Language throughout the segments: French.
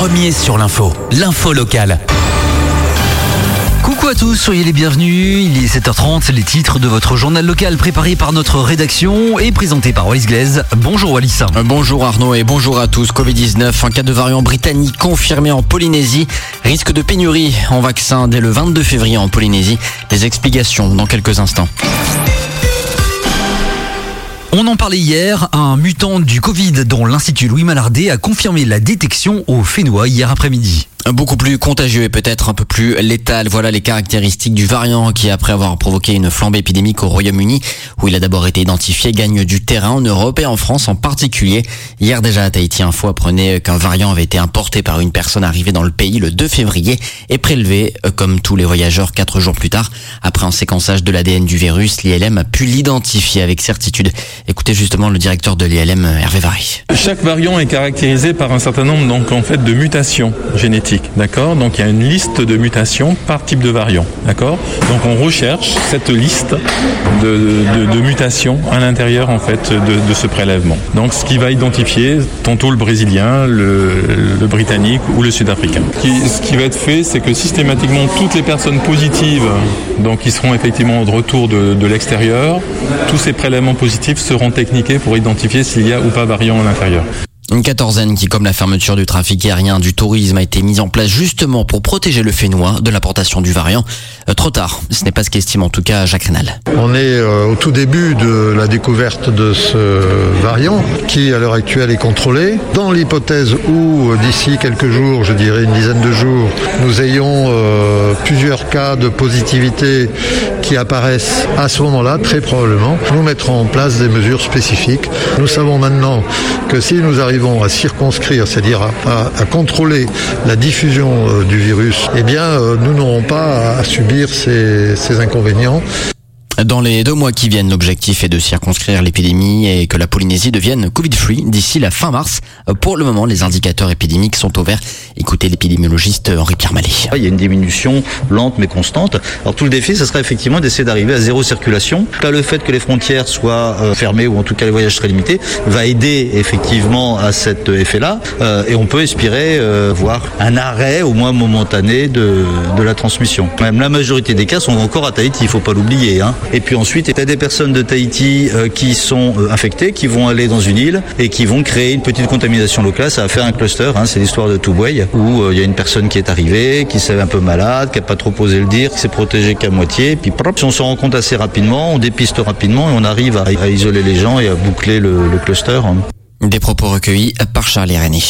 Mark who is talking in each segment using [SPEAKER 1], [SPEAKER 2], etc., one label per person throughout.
[SPEAKER 1] premier sur l'info. L'info locale.
[SPEAKER 2] Coucou à tous, soyez les bienvenus. Il est 7h30, les titres de votre journal local préparé par notre rédaction et présenté par Wallis Glaise. Bonjour Wallis.
[SPEAKER 3] Bonjour Arnaud et bonjour à tous. Covid-19, un cas de variant britannique confirmé en Polynésie. Risque de pénurie en vaccin dès le 22 février en Polynésie. Les explications dans quelques instants.
[SPEAKER 2] On en parlait hier, un mutant du Covid dont l'Institut Louis Malardet a confirmé la détection au Fénois hier après-midi.
[SPEAKER 3] Beaucoup plus contagieux et peut-être un peu plus létal. Voilà les caractéristiques du variant qui, après avoir provoqué une flambée épidémique au Royaume-Uni, où il a d'abord été identifié, gagne du terrain en Europe et en France en particulier. Hier déjà à Tahiti Info apprenait qu'un variant avait été importé par une personne arrivée dans le pays le 2 février et prélevé, euh, comme tous les voyageurs, quatre jours plus tard. Après un séquençage de l'ADN du virus, l'ILM a pu l'identifier avec certitude. Écoutez justement le directeur de l'ILM, Hervé Vary.
[SPEAKER 4] Chaque variant est caractérisé par un certain nombre donc en fait de mutations génétiques d'accord Donc il y a une liste de mutations par type de variant, d'accord Donc on recherche cette liste de, mutations à l'intérieur en fait de, ce prélèvement. Donc ce qui va identifier tantôt le brésilien, le, britannique ou le sud-africain. Ce qui va être fait, c'est que systématiquement toutes les personnes positives, donc qui seront effectivement de retour de, de l'extérieur, tous ces prélèvements positifs seront techniqués pour identifier s'il y a ou pas variant à l'intérieur.
[SPEAKER 3] Une quatorzaine qui, comme la fermeture du trafic aérien, du tourisme, a été mise en place justement pour protéger le Fénois de l'importation du variant. Euh, trop tard, ce n'est pas ce qu'estime en tout cas Jacques Rénal.
[SPEAKER 5] On est euh, au tout début de la découverte de ce variant qui, à l'heure actuelle, est contrôlé. Dans l'hypothèse où, euh, d'ici quelques jours, je dirais une dizaine de jours, nous ayons plusieurs cas de positivité qui apparaissent à ce moment-là, très probablement, nous mettrons en place des mesures spécifiques. Nous savons maintenant que si nous arrivons à circonscrire, c'est-à-dire à, contrôler la diffusion euh, du virus, eh bien, euh, nous n'aurons pas à subir ces inconvénients.
[SPEAKER 3] Dans les deux mois qui viennent, l'objectif est de circonscrire l'épidémie et que la Polynésie devienne Covid-free d'ici la fin mars. Pour le moment, les indicateurs épidémiques sont au vert. Écoutez l'épidémiologiste Henri-Pierre Mallet.
[SPEAKER 6] Il y a une diminution lente mais constante. Alors tout le défi, ce serait effectivement d'essayer d'arriver à zéro circulation. Là, le fait que les frontières soient euh, fermées ou en tout cas les voyages très limités va aider effectivement à cet effet-là. Euh, et on peut espérer euh, voir un arrêt au moins momentané de, de la transmission. Même la majorité des cas sont encore à Tahiti, il faut pas l'oublier. Hein. Et puis ensuite, il y a des personnes de Tahiti euh, qui sont euh, infectées, qui vont aller dans une île et qui vont créer une petite contamination locale. Ça va faire un cluster. Hein, c'est l'histoire de Toubouay où euh, il y a une personne qui est arrivée, qui s'est un peu malade, qui n'a pas trop osé le dire, qui s'est protégée qu'à moitié. Puis si on se rend compte assez rapidement, on dépiste rapidement et on arrive à, isoler les gens et à boucler le, le cluster.
[SPEAKER 3] Des propos recueillis par Charles René.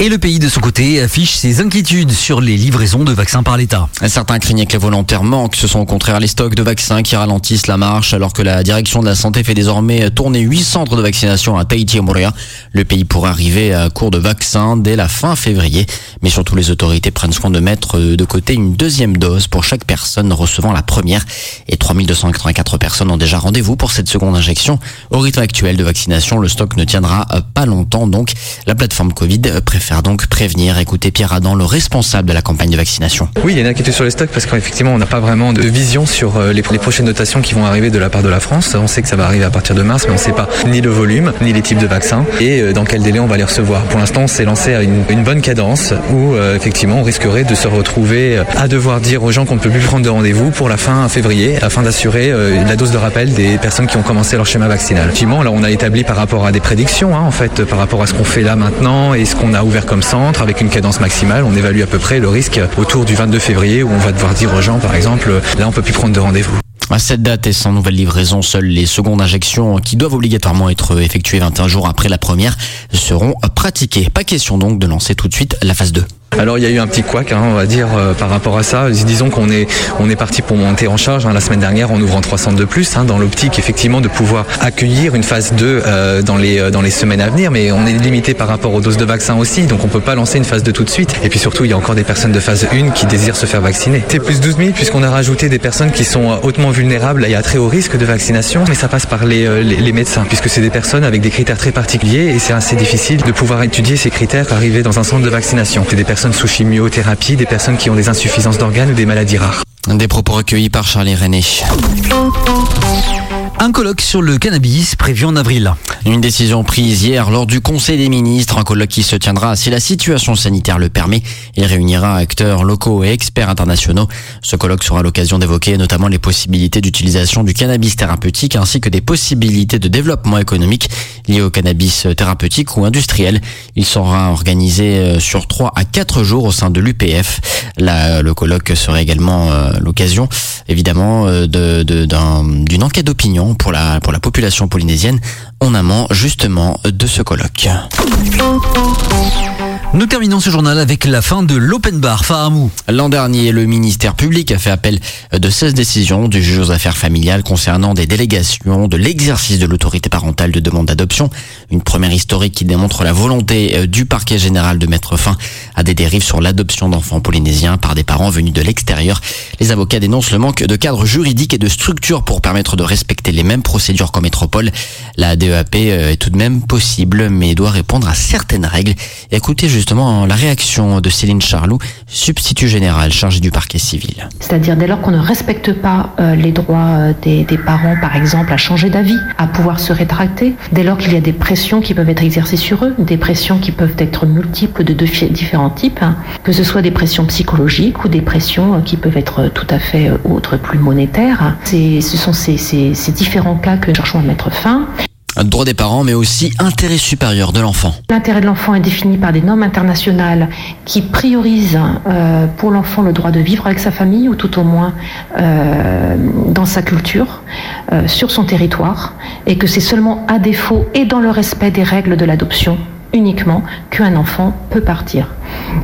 [SPEAKER 2] Et le pays de son côté affiche ses inquiétudes sur les livraisons de vaccins par l'État.
[SPEAKER 3] Certains craignaient que les volontaires manquent. Ce sont au contraire les stocks de vaccins qui ralentissent la marche alors que la direction de la santé fait désormais tourner 8 centres de vaccination à Tahiti et Moréa. Le pays pourrait arriver à court de vaccins dès la fin février. Mais surtout les autorités prennent soin de mettre de côté une deuxième dose pour chaque personne recevant la première. Et 3284 personnes ont déjà rendez-vous pour cette seconde injection. Au rythme actuel de vaccination, le stock ne tiendra pas longtemps. Donc la plateforme Covid préfère donc prévenir. Écoutez Pierre Adam, le responsable de la campagne de vaccination.
[SPEAKER 7] Oui, il y a une inquiétude sur les stocks parce qu'effectivement, on n'a pas vraiment de vision sur euh, les, prochaines notations qui vont arriver de la part de la France. On sait que ça va arriver à partir de mars, mais on ne sait pas ni le volume, ni les types de vaccins et euh, dans quel délai on va les recevoir. Pour l'instant, on s'est lancé à une, bonne cadence où euh, effectivement, on risquerait de se retrouver à devoir dire aux gens qu'on ne peut plus prendre de rendez-vous pour la fin février afin d'assurer la dose de rappel des personnes qui ont commencé leur schéma vaccinal. Effectivement, là, on a établi par rapport à des prédictions, hein, en fait, par rapport à ce qu'on fait là maintenant et ce qu'on a ouvert comme centre avec une cadence maximale. On évalue à peu près le risque autour du 22 février où on va devoir dire aux gens, par exemple, là on peut plus prendre de rendez-vous.
[SPEAKER 3] À cette date et sans nouvelle livraison, seules les secondes injections qui doivent obligatoirement être effectuées 21 jours après la première seront pratiquées. Pas question donc de lancer tout de suite la phase 2.
[SPEAKER 7] Alors il y a eu un petit couac, hein, on va dire, euh, par rapport à ça. Disons qu'on est, on est parti pour monter en charge hein, la semaine dernière en ouvrant 300 de plus, hein, dans l'optique effectivement de pouvoir accueillir une phase 2 euh, dans, les, euh, dans les semaines à venir, mais on est limité par rapport aux doses de vaccin aussi, donc on peut pas lancer une phase 2 tout de suite. Et puis surtout, il y a encore des personnes de phase 1 qui désirent se faire vacciner. C'est plus 12 000 puisqu'on a rajouté des personnes qui sont hautement vulnérables et à très haut risque de vaccination, mais ça passe par les, les, les médecins, puisque c'est des personnes avec des critères très particuliers et c'est assez difficile de pouvoir étudier ces critères arriver dans un centre de vaccination. C'est des sous chimiothérapie des personnes qui ont des insuffisances d'organes ou des maladies rares.
[SPEAKER 3] Des propos recueillis par Charlie René.
[SPEAKER 2] Un colloque sur le cannabis prévu en avril.
[SPEAKER 3] Une décision prise hier lors du Conseil des ministres, un colloque qui se tiendra si la situation sanitaire le permet et réunira acteurs locaux et experts internationaux. Ce colloque sera l'occasion d'évoquer notamment les possibilités d'utilisation du cannabis thérapeutique ainsi que des possibilités de développement économique liées au cannabis thérapeutique ou industriel. Il sera organisé euh, sur 3 à 4 jours au sein de l'UPF. Le colloque serait également euh, l'occasion évidemment euh, d'une enquête d'opinion pour la, pour la population polynésienne en amont justement de ce colloque.
[SPEAKER 2] Nous terminons ce journal avec la fin de l'open bar Fahamou.
[SPEAKER 3] L'an dernier, le ministère public a fait appel de 16 décisions du juge aux affaires familiales concernant des délégations de l'exercice de l'autorité parentale de demande d'adoption. Une première historique qui démontre la volonté euh, du parquet général de mettre fin à des dérives sur l'adoption d'enfants polynésiens par des parents venus de l'extérieur. Les avocats dénoncent le manque de cadre juridique et de structure pour permettre de respecter les mêmes procédures qu'en métropole. La DEAP euh, est tout de même possible mais doit répondre à certaines règles. Écoutez justement la réaction de Céline Charlot, substitut général chargé du parquet civil.
[SPEAKER 8] C'est-à-dire dès lors qu'on ne respecte pas euh, les droits euh, des, parents, par exemple, à changer d'avis, à pouvoir se rétracter, dès lors qu'il y a des pressions qui peuvent être exercées sur eux, des pressions qui peuvent être multiples de différents types, hein, que ce soit des pressions psychologiques ou des pressions euh, qui peuvent être tout à fait autres, plus monétaires. Ce sont ces, ces différents cas que nous cherchons à mettre fin
[SPEAKER 3] droit des parents, mais aussi intérêt supérieur de l'enfant.
[SPEAKER 8] L'intérêt de l'enfant est défini par des normes internationales qui priorisent euh, pour l'enfant le droit de vivre avec sa famille, ou tout au moins euh, dans sa culture, euh, sur son territoire, et que c'est seulement à défaut et dans le respect des règles de l'adoption uniquement qu'un enfant peut partir.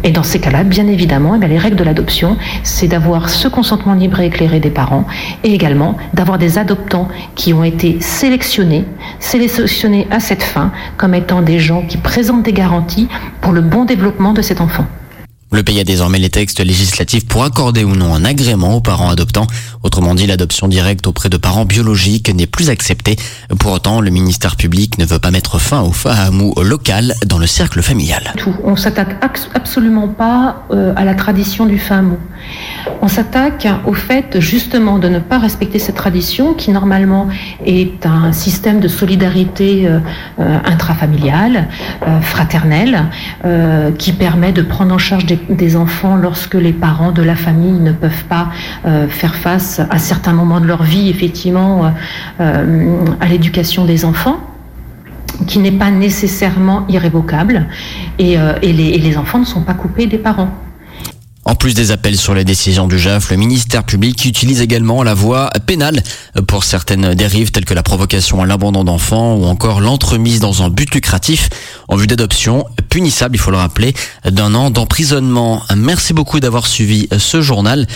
[SPEAKER 8] Et dans ces cas-là, bien évidemment, eh les règles de l'adoption, c'est d'avoir ce consentement libre et éclairé des parents et également d'avoir des adoptants qui ont été sélectionnés, sélectionnés à cette fin comme étant des gens qui présentent des garanties pour le bon développement de cet enfant.
[SPEAKER 3] Le pays a désormais les textes législatifs pour accorder ou non un agrément aux parents adoptants. Autrement dit, l'adoption directe auprès de parents biologiques n'est plus acceptée. Pour autant, le ministère public ne veut pas mettre fin au fahamou local dans le cercle familial.
[SPEAKER 8] On s'attaque absolument pas euh, à la tradition du fahamou. On s'attaque au fait justement de ne pas respecter cette tradition qui normalement est un système de solidarité euh, euh, intrafamiliale, fraternelle, qui permet de prendre en charge des, enfants lorsque les parents de la famille ne peuvent pas faire face à certains moments de leur vie, effectivement, à l'éducation des enfants qui n'est pas nécessairement irrévocable et les enfants ne sont pas coupés des parents.
[SPEAKER 3] En plus des appels sur les décisions du JAF, le ministère public utilise également la voie pénale pour certaines dérives telles que la provocation à l'abandon d'enfants ou encore l'entremise dans un but lucratif en vue d'adoption, punissable, il faut le rappeler, d'un an d'emprisonnement. Merci beaucoup d'avoir suivi ce journal.